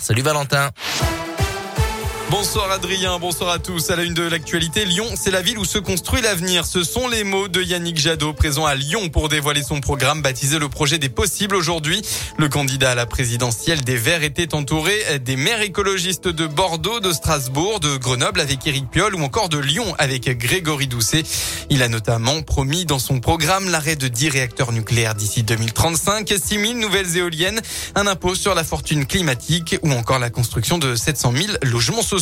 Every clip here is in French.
Salut Valentin. Bonsoir Adrien, bonsoir à tous. À la une de l'actualité, Lyon, c'est la ville où se construit l'avenir. Ce sont les mots de Yannick Jadot, présent à Lyon pour dévoiler son programme baptisé le projet des possibles aujourd'hui. Le candidat à la présidentielle des Verts était entouré des maires écologistes de Bordeaux, de Strasbourg, de Grenoble avec Éric Piolle ou encore de Lyon avec Grégory Doucet. Il a notamment promis dans son programme l'arrêt de 10 réacteurs nucléaires d'ici 2035, 6 000 nouvelles éoliennes, un impôt sur la fortune climatique ou encore la construction de 700 000 logements sociaux.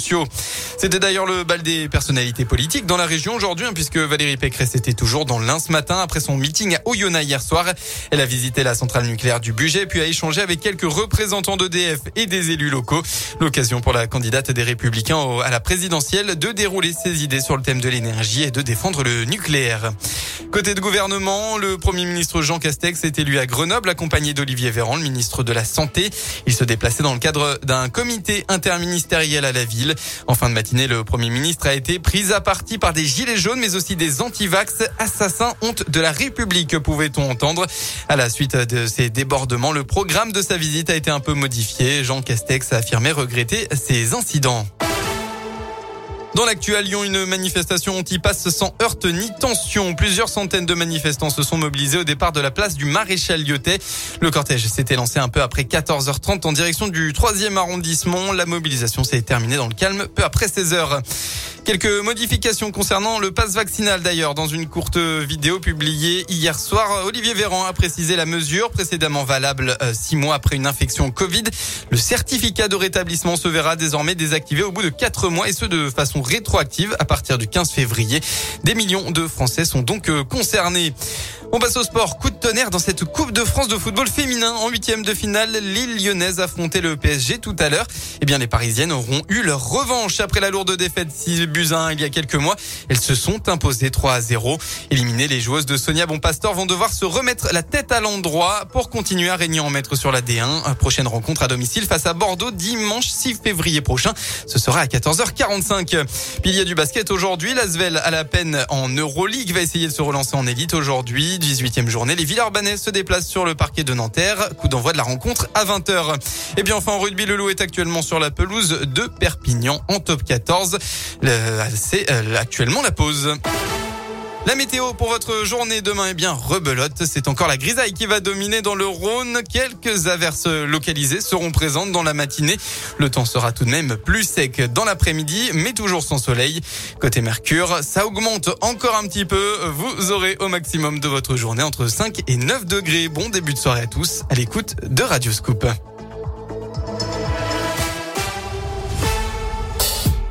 C'était d'ailleurs le bal des personnalités politiques dans la région aujourd'hui, hein, puisque Valérie Pécresse était toujours dans l'Ain ce matin après son meeting à Oyonnax hier soir. Elle a visité la centrale nucléaire du budget, puis a échangé avec quelques représentants d'EDF et des élus locaux. L'occasion pour la candidate des Républicains à la présidentielle de dérouler ses idées sur le thème de l'énergie et de défendre le nucléaire. Côté de gouvernement, le Premier ministre Jean Castex est élu à Grenoble, accompagné d'Olivier Véran, le ministre de la Santé. Il se déplaçait dans le cadre d'un comité interministériel à la ville. En fin de matinée, le Premier ministre a été pris à partie par des gilets jaunes, mais aussi des antivax, assassins, honte de la République, pouvait-on entendre. À la suite de ces débordements, le programme de sa visite a été un peu modifié. Jean Castex a affirmé regretter ces incidents. Dans l'actu à Lyon, une manifestation anti-passe sans heurte ni tension. Plusieurs centaines de manifestants se sont mobilisés au départ de la place du Maréchal Lyotet. Le cortège s'était lancé un peu après 14h30 en direction du 3e arrondissement. La mobilisation s'est terminée dans le calme peu après 16h. Quelques modifications concernant le passe vaccinal d'ailleurs. Dans une courte vidéo publiée hier soir, Olivier Véran a précisé la mesure précédemment valable euh, six mois après une infection Covid. Le certificat de rétablissement se verra désormais désactivé au bout de quatre mois et ce de façon rétroactive à partir du 15 février. Des millions de Français sont donc euh, concernés. On passe au sport. Tonnerre dans cette Coupe de France de football féminin. En huitième de finale, l'île lyonnaise affrontait le PSG tout à l'heure. Eh bien, les Parisiennes auront eu leur revanche après la lourde défaite 6 buts 1 il y a quelques mois. Elles se sont imposées 3 à 0. Éliminées, les joueuses de Sonia Bonpastor vont devoir se remettre la tête à l'endroit pour continuer à régner en maître sur la D1. Prochaine rencontre à domicile face à Bordeaux dimanche 6 février prochain. Ce sera à 14h45. Puis il y a du basket aujourd'hui. L'Asvel à la peine en Euroleague va essayer de se relancer en élite aujourd'hui. 18e journée. Villers-Banais se déplacent sur le parquet de Nanterre. Coup d'envoi de la rencontre à 20h. Et bien enfin en rugby, le loup est actuellement sur la pelouse de Perpignan en top 14. C'est euh, actuellement la pause. La météo pour votre journée demain est bien rebelote. C'est encore la grisaille qui va dominer dans le Rhône. Quelques averses localisées seront présentes dans la matinée. Le temps sera tout de même plus sec dans l'après-midi, mais toujours sans soleil. Côté Mercure, ça augmente encore un petit peu. Vous aurez au maximum de votre journée entre 5 et 9 degrés. Bon début de soirée à tous à l'écoute de Radio Scoop.